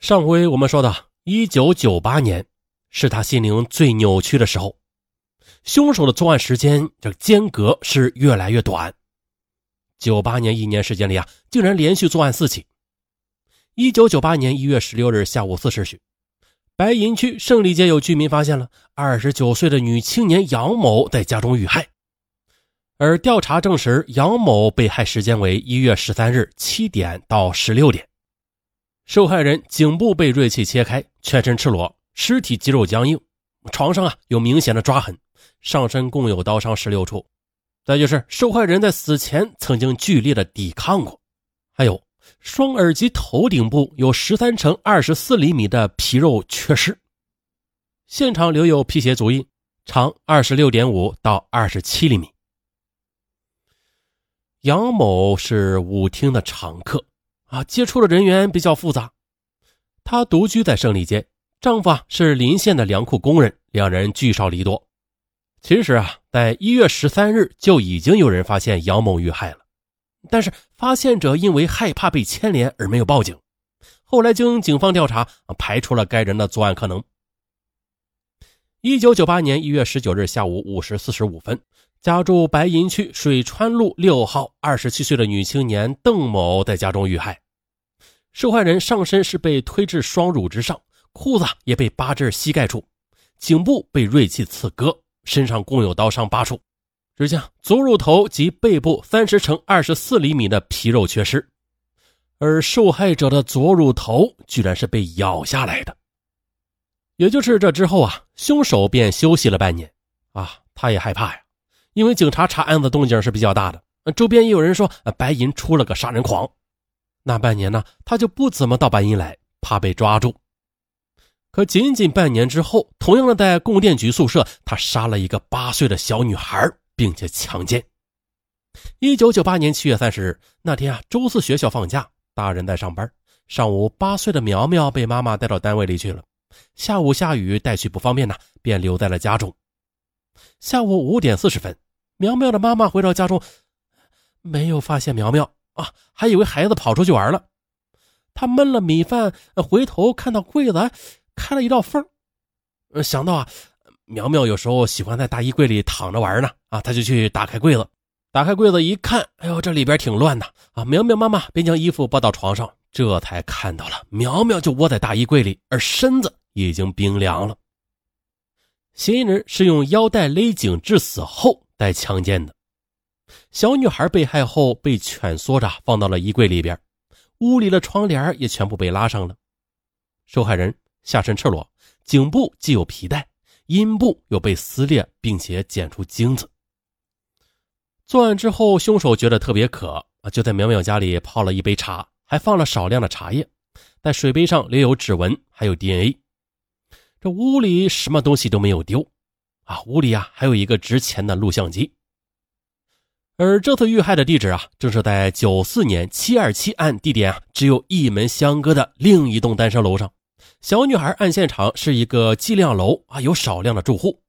上回我们说的，一九九八年是他心灵最扭曲的时候，凶手的作案时间这间隔是越来越短。九八年一年时间里啊，竟然连续作案四起。一九九八年一月十六日下午四时许，白银区胜利街有居民发现了二十九岁的女青年杨某在家中遇害，而调查证实，杨某被害时间为一月十三日七点到十六点。受害人颈部被锐器切开，全身赤裸，尸体肌肉僵硬，床上啊有明显的抓痕，上身共有刀伤十六处。再就是受害人在死前曾经剧烈的抵抗过，还有双耳及头顶部有十三乘二十四厘米的皮肉缺失。现场留有皮鞋足印，长二十六点五到二十七厘米。杨某是舞厅的常客。啊，接触的人员比较复杂。她独居在胜利街，丈夫啊是邻县的粮库工人，两人聚少离多。其实啊，在一月十三日就已经有人发现杨某遇害了，但是发现者因为害怕被牵连而没有报警。后来经警方调查，排除了该人的作案可能。一九九八年一月十九日下午五时四十五分。家住白银区水川路六号，二十七岁的女青年邓某在家中遇害。受害人上身是被推至双乳之上，裤子也被扒至膝盖处，颈部被锐器刺割，身上共有刀伤八处。只见左乳头及背部三十乘二十四厘米的皮肉缺失，而受害者的左乳头居然是被咬下来的。也就是这之后啊，凶手便休息了半年啊，他也害怕呀。因为警察查案子动静是比较大的，周边也有人说白银出了个杀人狂。那半年呢，他就不怎么到白银来，怕被抓住。可仅仅半年之后，同样的在供电局宿舍，他杀了一个八岁的小女孩，并且强奸。一九九八年七月三十日那天啊，周四学校放假，大人在上班。上午八岁的苗苗被妈妈带到单位里去了，下午下雨带去不方便呢，便留在了家中。下午五点四十分，苗苗的妈妈回到家中，没有发现苗苗啊，还以为孩子跑出去玩了。她焖了米饭，回头看到柜子开了一道缝，想到啊，苗苗有时候喜欢在大衣柜里躺着玩呢，啊，他就去打开柜子，打开柜子一看，哎呦，这里边挺乱的啊。苗苗妈妈便将衣服抱到床上，这才看到了苗苗就窝在大衣柜里，而身子已经冰凉了。嫌疑人是用腰带勒颈致死后再强奸的。小女孩被害后被蜷缩着放到了衣柜里边，屋里的窗帘也全部被拉上了。受害人下身赤裸，颈部系有皮带，阴部又被撕裂，并且检出精子。作案之后，凶手觉得特别渴啊，就在苗苗家里泡了一杯茶，还放了少量的茶叶，在水杯上留有指纹，还有 DNA。这屋里什么东西都没有丢，啊，屋里啊还有一个值钱的录像机。而这次遇害的地址啊，正是在九四年七二七案地点啊，只有一门相隔的另一栋单身楼上。小女孩案现场是一个计量楼啊，有少量的住户，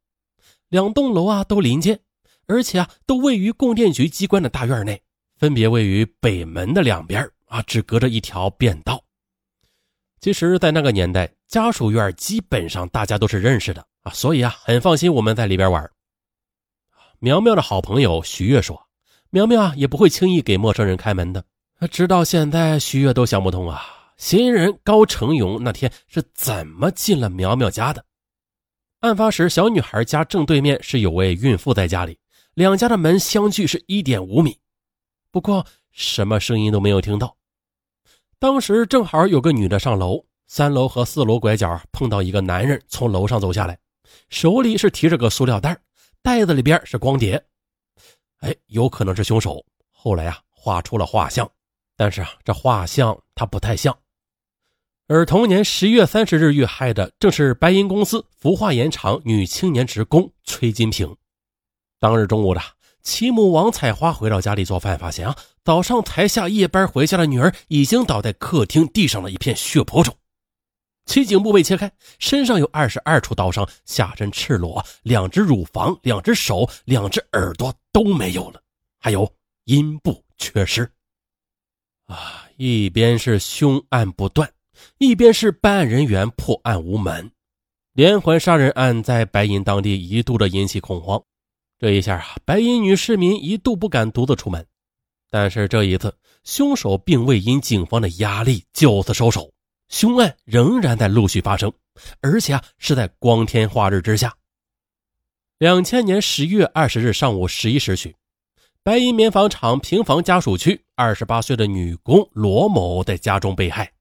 两栋楼啊都临街，而且啊都位于供电局机关的大院内，分别位于北门的两边啊，只隔着一条便道。其实，在那个年代，家属院基本上大家都是认识的啊，所以啊，很放心我们在里边玩。苗苗的好朋友徐月说：“苗苗啊，也不会轻易给陌生人开门的。”直到现在，徐月都想不通啊，嫌疑人高成勇那天是怎么进了苗苗家的？案发时，小女孩家正对面是有位孕妇在家里，两家的门相距是一点五米，不过什么声音都没有听到。当时正好有个女的上楼，三楼和四楼拐角碰到一个男人从楼上走下来，手里是提着个塑料袋，袋子里边是光碟。哎，有可能是凶手。后来啊，画出了画像，但是啊，这画像他不太像。而同年十月三十日遇害的正是白银公司氟化盐厂女青年职工崔金平。当日中午的。其母王彩花回到家里做饭，发现啊，早上才下夜班回家的女儿已经倒在客厅地上的一片血泊中，其颈部被切开，身上有二十二处刀伤，下身赤裸，两只乳房、两只手、两只耳朵都没有了，还有阴部缺失。啊，一边是凶案不断，一边是办案人员破案无门。连环杀人案在白银当地一度的引起恐慌，这一下啊，白银女市民一度不敢独自出门。但是这一次，凶手并未因警方的压力就此收手，凶案仍然在陆续发生，而且啊是在光天化日之下。两千年十月二十日上午十一时许，白银棉纺厂平房家属区二十八岁的女工罗某在家中被害，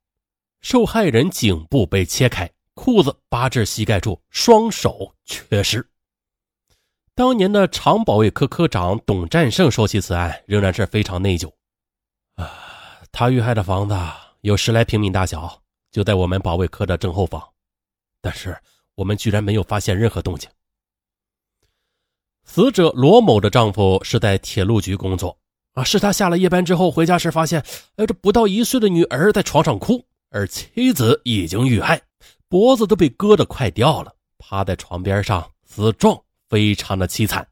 受害人颈部被切开。裤子扒至膝盖处，双手缺失。当年的厂保卫科科长董占胜说起此案，仍然是非常内疚。啊，他遇害的房子有十来平米大小，就在我们保卫科的正后方，但是我们居然没有发现任何动静。死者罗某的丈夫是在铁路局工作，啊，是他下了夜班之后回家时发现，哎，这不到一岁的女儿在床上哭，而妻子已经遇害。脖子都被割得快掉了，趴在床边上死状非常的凄惨。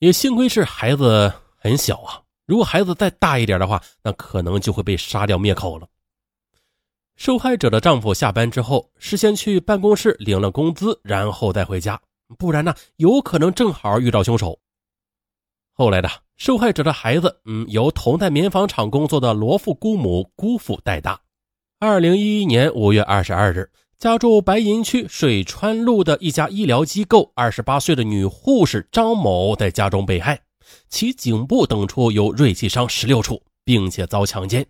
也幸亏是孩子很小啊，如果孩子再大一点的话，那可能就会被杀掉灭口了。受害者的丈夫下班之后，事先去办公室领了工资，然后再回家，不然呢，有可能正好遇到凶手。后来的受害者的孩子，嗯，由同在棉纺厂工作的罗父姑母姑父带大。二零一一年五月二十二日，家住白银区水川路的一家医疗机构，二十八岁的女护士张某在家中被害，其颈部等处有锐器伤十六处，并且遭强奸。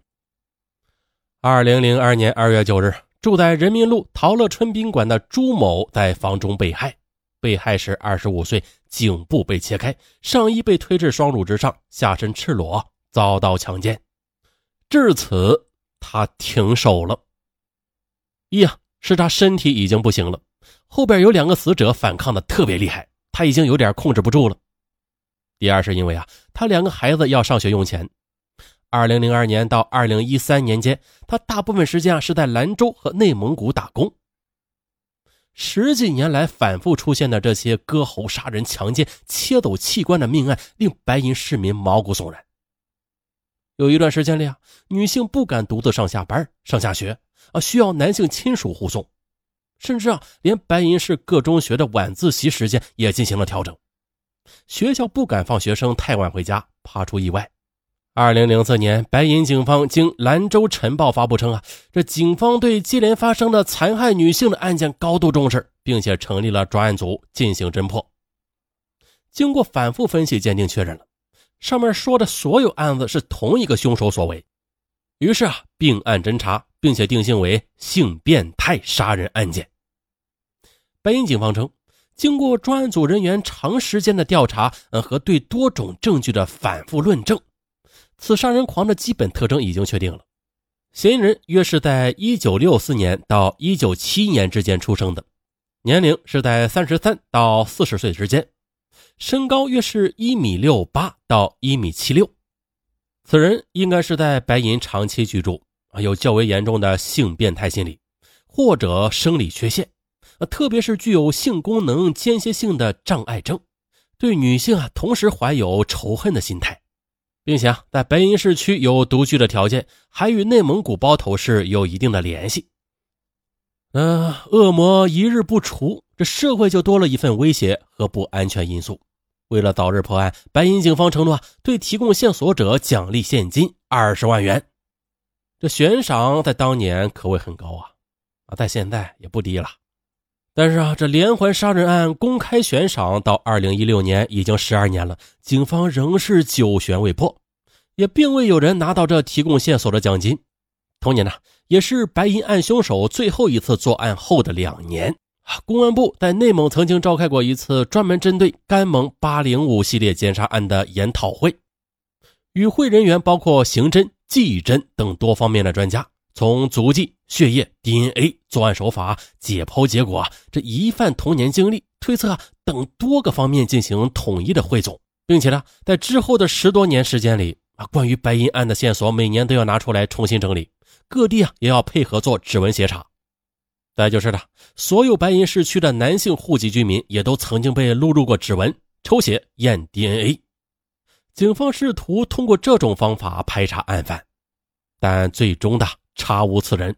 二零零二年二月九日，住在人民路陶乐春宾馆的朱某在房中被害，被害时二十五岁，颈部被切开，上衣被推至双乳之上，下身赤裸，遭到强奸。至此。他停手了。一呀，是他身体已经不行了，后边有两个死者反抗的特别厉害，他已经有点控制不住了。第二是因为啊，他两个孩子要上学用钱。二零零二年到二零一三年间，他大部分时间啊是在兰州和内蒙古打工。十几年来反复出现的这些割喉、杀人、强奸、切走器官的命案，令白银市民毛骨悚然。有一段时间里啊，女性不敢独自上下班、上下学啊，需要男性亲属护送，甚至啊，连白银市各中学的晚自习时间也进行了调整。学校不敢放学生太晚回家，怕出意外。二零零四年，白银警方经兰州晨报发布称啊，这警方对接连发生的残害女性的案件高度重视，并且成立了专案组进行侦破。经过反复分析鉴定，确认了。上面说的所有案子是同一个凶手所为，于是啊，并案侦查，并且定性为性变态杀人案件。白银警方称，经过专案组人员长时间的调查，嗯，和对多种证据的反复论证，此杀人狂的基本特征已经确定了。嫌疑人约是在1964年到1971年之间出生的，年龄是在33到40岁之间。身高约是一米六八到一米七六，此人应该是在白银长期居住，啊，有较为严重的性变态心理或者生理缺陷，啊，特别是具有性功能间歇性的障碍症，对女性啊同时怀有仇恨的心态，并且啊在白银市区有独居的条件，还与内蒙古包头市有一定的联系。嗯，恶魔一日不除，这社会就多了一份威胁和不安全因素。为了早日破案，白银警方承诺对提供线索者奖励现金二十万元。这悬赏在当年可谓很高啊，啊，在现在也不低了。但是啊，这连环杀人案公开悬赏到二零一六年已经十二年了，警方仍是久悬未破，也并未有人拿到这提供线索的奖金。同年呢，也是白银案凶手最后一次作案后的两年。公安部在内蒙曾经召开过一次专门针对甘蒙八零五系列奸杀案的研讨会，与会人员包括刑侦、技侦等多方面的专家，从足迹、血液、DNA、作案手法、解剖结果、这疑犯童年经历、推测等多个方面进行统一的汇总，并且呢，在之后的十多年时间里啊，关于白银案的线索每年都要拿出来重新整理，各地啊也要配合做指纹协查。再就是的，所有白银市区的男性户籍居民也都曾经被录入过指纹、抽血、验 DNA。警方试图通过这种方法排查案犯，但最终的查无此人。